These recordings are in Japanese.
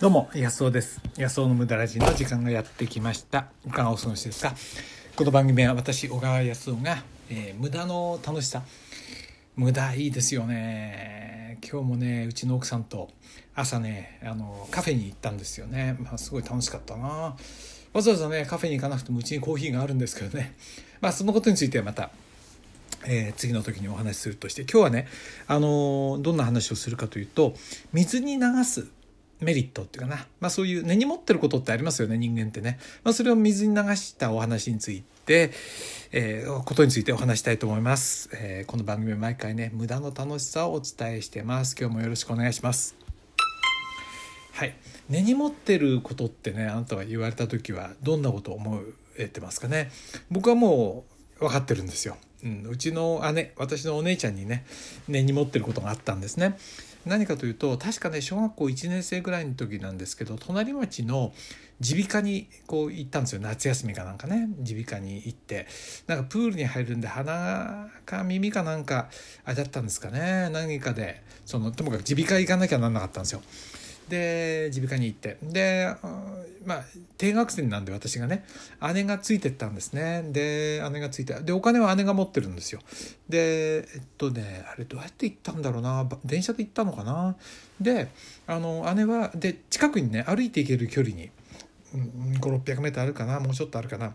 どうも、安尾です。安尾の無駄ラジの時間がやってきました。いかがお過ごしですか？この番組は私、小川康夫が、えー無駄の楽しさ。無駄いいですよね。今日もね、うちの奥さんと朝ね、あの、カフェに行ったんですよね。まあ、すごい楽しかったな。わざわざね、カフェに行かなくてもうちにコーヒーがあるんですけどね。まあ、そのことについてはまた、えー次の時にお話しするとして今日はね、あのーどんな話をするかというと水に流すメリットっていうかな、まあ、そういう根に持ってることってありますよね人間ってね、まあ、それを水に流したお話について、えーことについてお話したいと思います、えーこの番組は毎回ね無駄の楽しさをお伝えしてます。今日もよろしくお願いします。はい。根に持ってることってねあなたが言われた時はどんなことを思えてますかね？僕はもう分かってるんですよ、うん、うちの姉私のお姉ちゃんにね根に持ってることがあったんですね。何かというと確かね小学校1年生ぐらいの時なんですけど隣町の耳鼻科にこう行ったんですよ。夏休みかなんかね。耳鼻科に行って。なんかプールに入るんで鼻か耳かなんかあれだったんですかね。何かでそのともかく耳鼻科行かなきゃなんなかったんですよ。で耳鼻科に行って。でまあ低学年なんで私がね姉がついてったんですね。で姉がついてでお金は姉が持ってるんですよ。でえっとねあれどうやって行ったんだろうな。電車で行ったのかな。であの姉はで近くにね歩いて行ける距離に5600メートルあるかな。もうちょっとあるかな。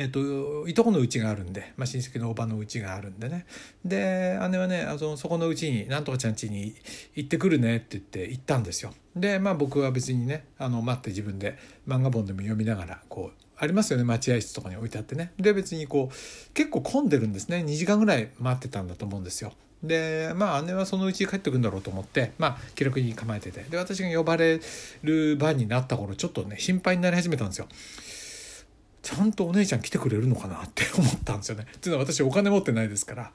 えっといとこの家があるんで、まあ、親戚のおばの家があるんでね。で姉はねあのそこの家になんとかちゃん家に行ってくるねって言って行ったんですよ。でまあ僕は別にねあの待って自分で漫画本でも読みながらこうありますよね待合室とかに置いてあってね。で別にこう結構混んでるんですね。2時間ぐらい待ってたんだと思うんですよ。でまあ姉はそのうち帰ってくるんだろうと思ってまあ記録に構えてて。で私が呼ばれる番になった頃ちょっとね心配になり始めたんですよ。ちゃんとお姉ちゃん来てくれるのかなって思ったんですよね。っていうのは私お金持ってないですから。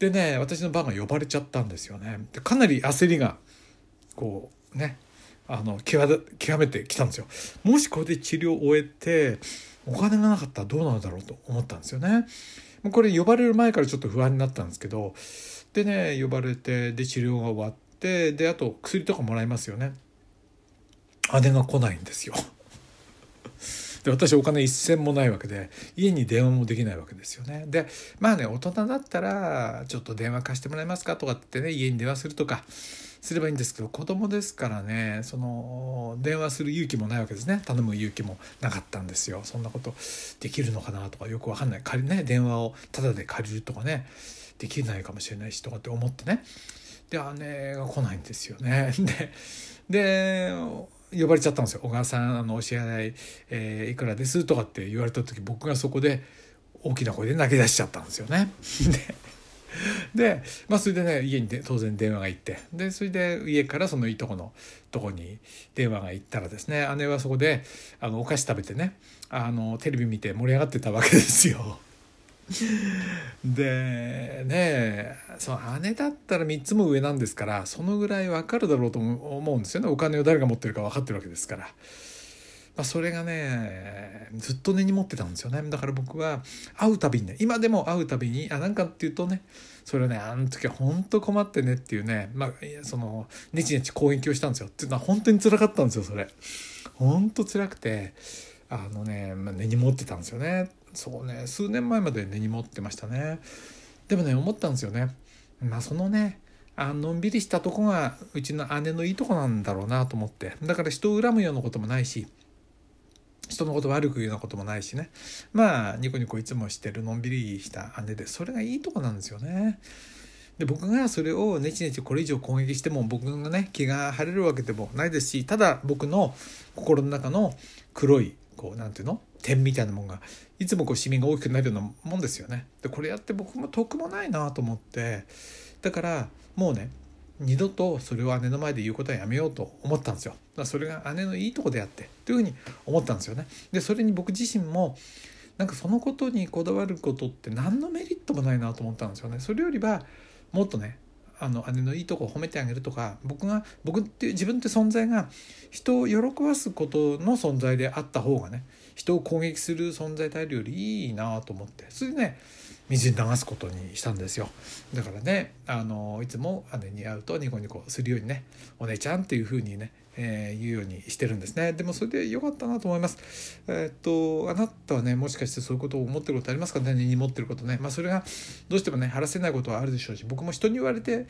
でね私の番が呼ばれちゃったんですよね。でかなり焦りがこうねあの極極めてきたんですよ。もしこれで治療を終えてお金がなかったらどうなるだろうと思ったんですよね。これ呼ばれる前からちょっと不安になったんですけどでね呼ばれてで治療が終わってであと薬とかもらいますよね。姉が来ないんですよ。で私お金一銭もないわけで家に電話もできないわけですよね。でまあね大人だったらちょっと電話貸してもらえますかとかってね家に電話するとかすればいいんですけど子供ですからねその電話する勇気もないわけですね。頼む勇気もなかったんですよ。そんなことできるのかなとかよくわかんない。借りね電話をタダで借りるとかねできないかもしれないしとかって思ってね。で姉が来ないんですよね。でで呼ばれちゃったんですよ「小川さんあのお支払い、えーいくらです」とかって言われた時僕がそこで大きな声で泣き出しちゃったんですよね。で、まあ、それでね家にで当然電話が行ってでそれで家からそのいとこのとこに電話が行ったらですね姉はそこであのお菓子食べてねあのテレビ見て盛り上がってたわけですよ。でねその姉だったら3つも上なんですからそのぐらい分かるだろうと思うんですよね。お金を誰が持ってるか分かってるわけですから。まあ、それがねずっと根に持ってたんですよね。だから僕は会うたびにね今でも会うたびにあなんかっていうとねそれはねあの時は本当困ってねっていうねまあそのネチネチ攻撃をしたんですよ。っていうのは本当に辛かったんですよそれ。本当辛くてあのね、まあ、根に持ってたんですよね。そうね数年前まで根に持ってましたね。でもね思ったんですよね。まあそのねあのんびりしたとこがうちの姉のいいとこなんだろうなと思って。だから人を恨むようなこともないし人のこと悪く言うようなこともないしね。まあニコニコいつもしてるのんびりした姉でそれがいいとこなんですよね。で僕がそれをネチネチこれ以上攻撃しても僕がね気が晴れるわけでもないですしただ僕の心の中の黒いこうなんていうの？点みたいなもんがいつもこうシミが大きくなるようなもんですよね。でこれやって僕も得もないなと思ってだからもうね二度とそれを姉の前で言うことはやめようと思ったんですよ。だからそれが姉のいいとこであってというふうに思ったんですよね。でそれに僕自身もなんかそのことにこだわることって何のメリットもないなと思ったんですよね。それよりはもっとねあの姉のいいとこ褒めてあげるとか僕が僕っていう自分って存在が人を喜ばすことの存在であった方がね人を攻撃する存在であるよりいいなと思って。それでね水に流すことにしたんですよ。だからねあのいつも姉に会うとニコニコするようにねお姉ちゃんっていう風にね、えー、言うようにしてるんですね。でもそれで良かったなと思います。えー、っとあなたはねもしかしてそういうことを思ってることありますかね？根に持ってることね。まあそれがどうしてもね晴らせないことはあるでしょうし僕も人に言われて、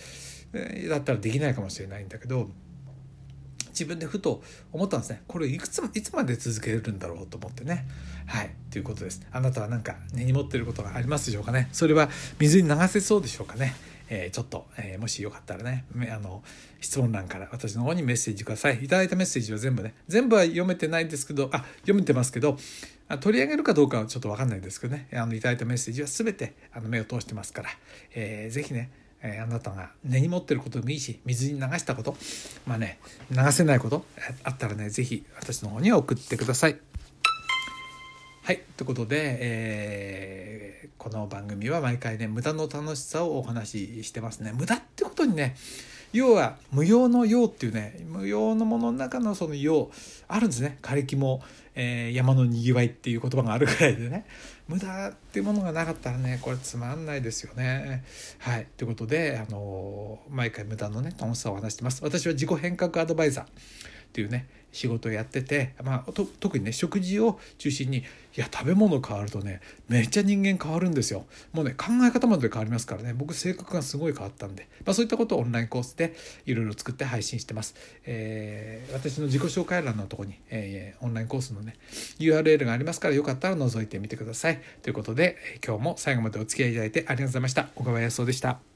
えー、だったらできないかもしれないんだけど自分でふと思ったんですね。これいくついつまで続けるんだろうと思ってね。はい。ということです。あなたは何か根に持ってることがありますでしょうかね。それは水に流せそうでしょうかね。えー、ちょっと、えー、もしよかったらね。あの質問欄から私の方にメッセージください。いただいたメッセージは全部ね。全部は読めてないんですけどあ読めてますけど取り上げるかどうかはちょっと分かんないですけどね。あのいただいたメッセージは全てあの目を通してますから、えー、ぜひねえー、あなたが根に持ってることでもいいし水に流したことまあね流せないことあったらね是非私の方に送ってください。はいということで、えー、この番組は毎回ね無駄の楽しさをお話ししてますね。無駄ってことにね要は無用の用っていうね無用のものの中のその用あるんですね枯れ木も、えー、山のにぎわいっていう言葉があるぐらいでね無駄っていうものがなかったらねこれつまんないですよね。はいということで、あのー、毎回無駄のね楽しさを話してます。私は自己変革アドバイザーっていうね仕事をやってて、まあ、特にね食事を中心にいや食べ物変わるとねめっちゃ人間変わるんですよ。もうね考え方まで変わりますからね。僕性格がすごい変わったんで、まあ、そういったことをオンラインコースでいろいろ作って配信してます、えー、私の自己紹介欄のとこに、えー、オンラインコースのね URL がありますからよかったら覗いてみてください。ということで今日も最後までお付き合いいただいてありがとうございました。小川康夫でした。